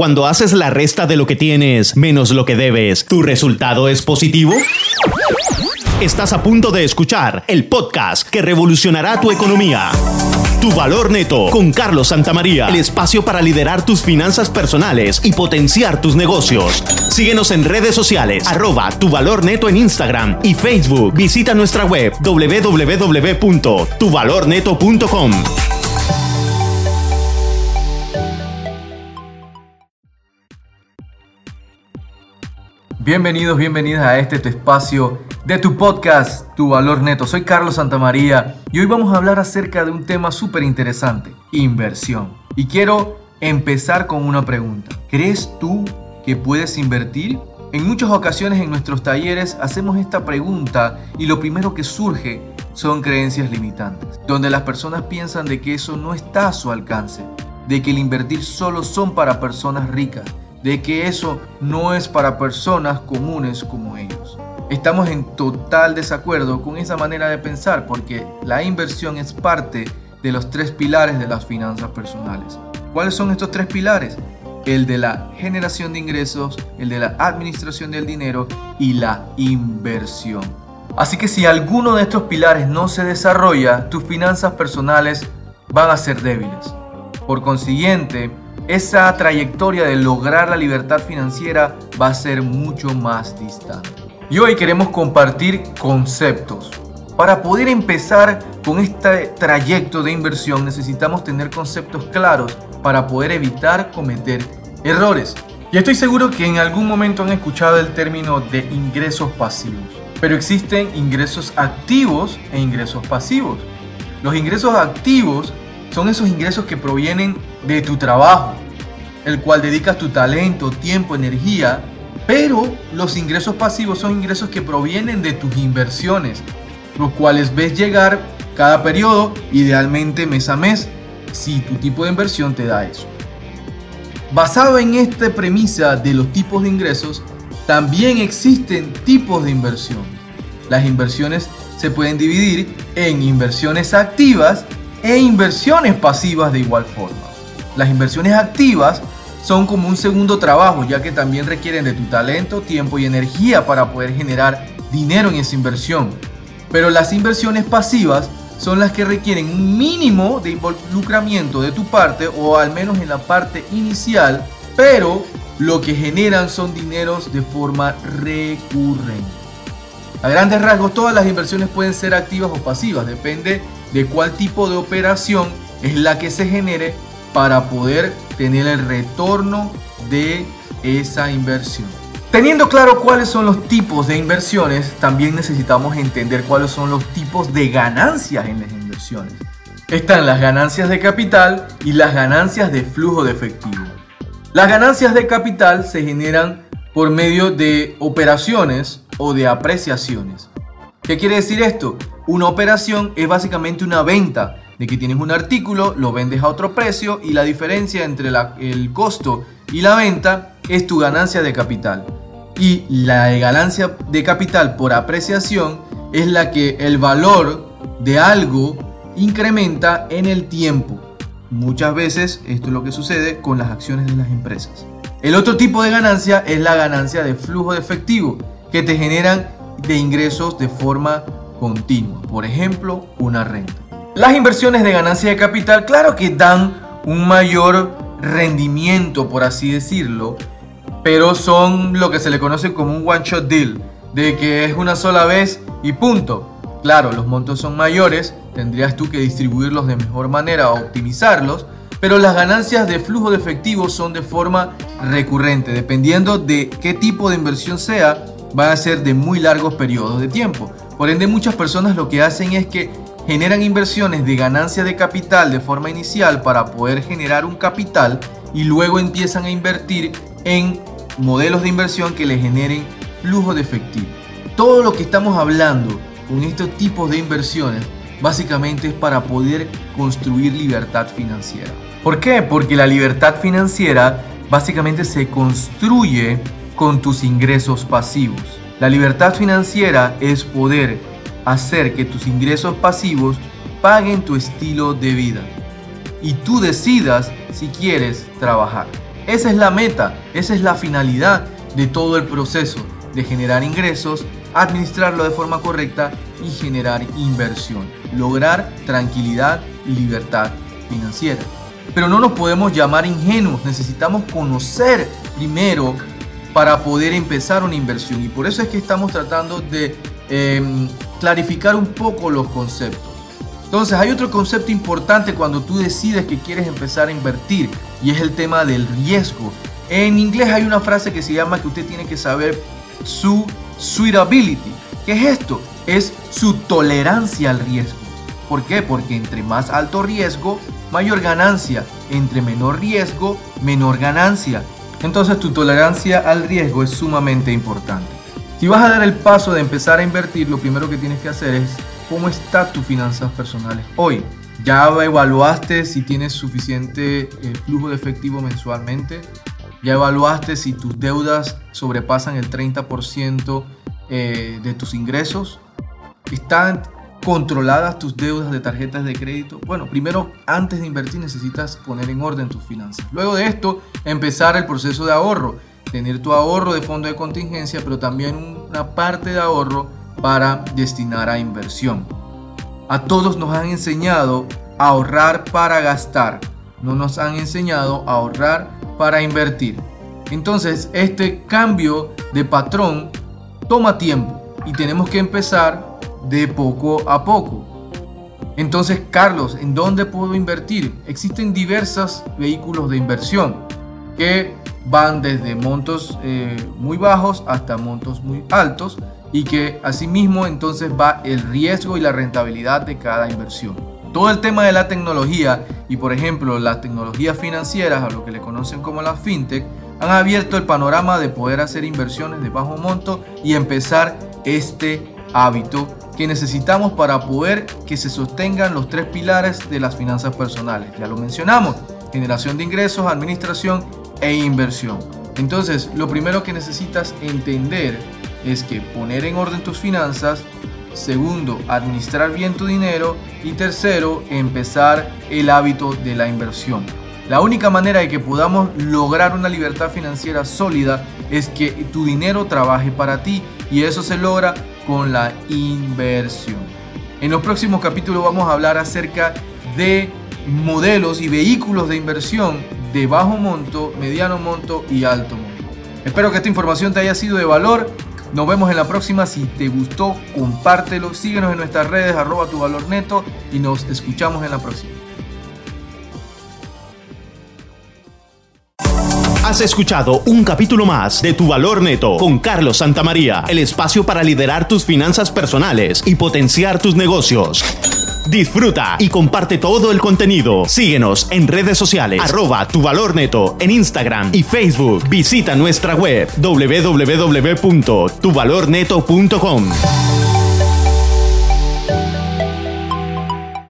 Cuando haces la resta de lo que tienes menos lo que debes, ¿tu resultado es positivo? Estás a punto de escuchar el podcast que revolucionará tu economía. Tu valor neto con Carlos Santamaría, el espacio para liderar tus finanzas personales y potenciar tus negocios. Síguenos en redes sociales, arroba tu valor neto en Instagram y Facebook. Visita nuestra web www.tuvalorneto.com. Bienvenidos, bienvenidas a este tu espacio de tu podcast, Tu Valor Neto. Soy Carlos Santamaría y hoy vamos a hablar acerca de un tema súper interesante, inversión. Y quiero empezar con una pregunta. ¿Crees tú que puedes invertir? En muchas ocasiones en nuestros talleres hacemos esta pregunta y lo primero que surge son creencias limitantes, donde las personas piensan de que eso no está a su alcance, de que el invertir solo son para personas ricas de que eso no es para personas comunes como ellos. Estamos en total desacuerdo con esa manera de pensar porque la inversión es parte de los tres pilares de las finanzas personales. ¿Cuáles son estos tres pilares? El de la generación de ingresos, el de la administración del dinero y la inversión. Así que si alguno de estos pilares no se desarrolla, tus finanzas personales van a ser débiles. Por consiguiente, esa trayectoria de lograr la libertad financiera va a ser mucho más distante. Y hoy queremos compartir conceptos. Para poder empezar con este trayecto de inversión necesitamos tener conceptos claros para poder evitar cometer errores. Y estoy seguro que en algún momento han escuchado el término de ingresos pasivos. Pero existen ingresos activos e ingresos pasivos. Los ingresos activos son esos ingresos que provienen de tu trabajo, el cual dedicas tu talento, tiempo, energía, pero los ingresos pasivos son ingresos que provienen de tus inversiones, los cuales ves llegar cada periodo, idealmente mes a mes, si tu tipo de inversión te da eso. Basado en esta premisa de los tipos de ingresos, también existen tipos de inversión. Las inversiones se pueden dividir en inversiones activas e inversiones pasivas de igual forma. Las inversiones activas son como un segundo trabajo, ya que también requieren de tu talento, tiempo y energía para poder generar dinero en esa inversión. Pero las inversiones pasivas son las que requieren un mínimo de involucramiento de tu parte o al menos en la parte inicial, pero lo que generan son dineros de forma recurrente. A grandes rasgos, todas las inversiones pueden ser activas o pasivas, depende de cuál tipo de operación es la que se genere para poder tener el retorno de esa inversión. Teniendo claro cuáles son los tipos de inversiones, también necesitamos entender cuáles son los tipos de ganancias en las inversiones. Están las ganancias de capital y las ganancias de flujo de efectivo. Las ganancias de capital se generan por medio de operaciones o de apreciaciones. ¿Qué quiere decir esto? Una operación es básicamente una venta de que tienes un artículo, lo vendes a otro precio y la diferencia entre el costo y la venta es tu ganancia de capital. Y la ganancia de capital por apreciación es la que el valor de algo incrementa en el tiempo. Muchas veces esto es lo que sucede con las acciones de las empresas. El otro tipo de ganancia es la ganancia de flujo de efectivo, que te generan de ingresos de forma continua. Por ejemplo, una renta. Las inversiones de ganancia de capital, claro que dan un mayor rendimiento, por así decirlo, pero son lo que se le conoce como un one shot deal, de que es una sola vez y punto. Claro, los montos son mayores, tendrías tú que distribuirlos de mejor manera o optimizarlos, pero las ganancias de flujo de efectivo son de forma recurrente, dependiendo de qué tipo de inversión sea, va a ser de muy largos periodos de tiempo. Por ende, muchas personas lo que hacen es que generan inversiones de ganancia de capital de forma inicial para poder generar un capital y luego empiezan a invertir en modelos de inversión que le generen flujo de efectivo. Todo lo que estamos hablando con estos tipos de inversiones básicamente es para poder construir libertad financiera. ¿Por qué? Porque la libertad financiera básicamente se construye con tus ingresos pasivos. La libertad financiera es poder hacer que tus ingresos pasivos paguen tu estilo de vida y tú decidas si quieres trabajar. Esa es la meta, esa es la finalidad de todo el proceso de generar ingresos, administrarlo de forma correcta y generar inversión. Lograr tranquilidad y libertad financiera. Pero no nos podemos llamar ingenuos, necesitamos conocer primero para poder empezar una inversión. Y por eso es que estamos tratando de em, clarificar un poco los conceptos. Entonces hay otro concepto importante cuando tú decides que quieres empezar a invertir y es el tema del riesgo. En inglés hay una frase que se llama que usted tiene que saber su suitability. ¿Qué es esto? Es su tolerancia al riesgo. ¿Por qué? Porque entre más alto riesgo, mayor ganancia. Entre menor riesgo, menor ganancia. Entonces tu tolerancia al riesgo es sumamente importante. Si vas a dar el paso de empezar a invertir, lo primero que tienes que hacer es cómo están tus finanzas personales hoy. Ya evaluaste si tienes suficiente eh, flujo de efectivo mensualmente. Ya evaluaste si tus deudas sobrepasan el 30% eh, de tus ingresos. Están controladas tus deudas de tarjetas de crédito? Bueno, primero, antes de invertir necesitas poner en orden tus finanzas. Luego de esto, empezar el proceso de ahorro. Tener tu ahorro de fondo de contingencia, pero también una parte de ahorro para destinar a inversión. A todos nos han enseñado a ahorrar para gastar. No nos han enseñado a ahorrar para invertir. Entonces, este cambio de patrón toma tiempo y tenemos que empezar de poco a poco. Entonces, Carlos, ¿en dónde puedo invertir? Existen diversos vehículos de inversión que van desde montos eh, muy bajos hasta montos muy altos y que asimismo entonces va el riesgo y la rentabilidad de cada inversión. Todo el tema de la tecnología y por ejemplo las tecnologías financieras, a lo que le conocen como las fintech, han abierto el panorama de poder hacer inversiones de bajo monto y empezar este hábito que necesitamos para poder que se sostengan los tres pilares de las finanzas personales. Ya lo mencionamos, generación de ingresos, administración e inversión. Entonces, lo primero que necesitas entender es que poner en orden tus finanzas, segundo, administrar bien tu dinero y tercero, empezar el hábito de la inversión. La única manera de que podamos lograr una libertad financiera sólida es que tu dinero trabaje para ti y eso se logra con la inversión. En los próximos capítulos vamos a hablar acerca de modelos y vehículos de inversión de bajo monto, mediano monto y alto monto. Espero que esta información te haya sido de valor. Nos vemos en la próxima. Si te gustó, compártelo. Síguenos en nuestras redes, arroba tu y nos escuchamos en la próxima. Has escuchado un capítulo más de Tu Valor Neto con Carlos Santamaría, el espacio para liderar tus finanzas personales y potenciar tus negocios. Disfruta y comparte todo el contenido. Síguenos en redes sociales, arroba tu valor neto en Instagram y Facebook. Visita nuestra web www.tuvalorneto.com.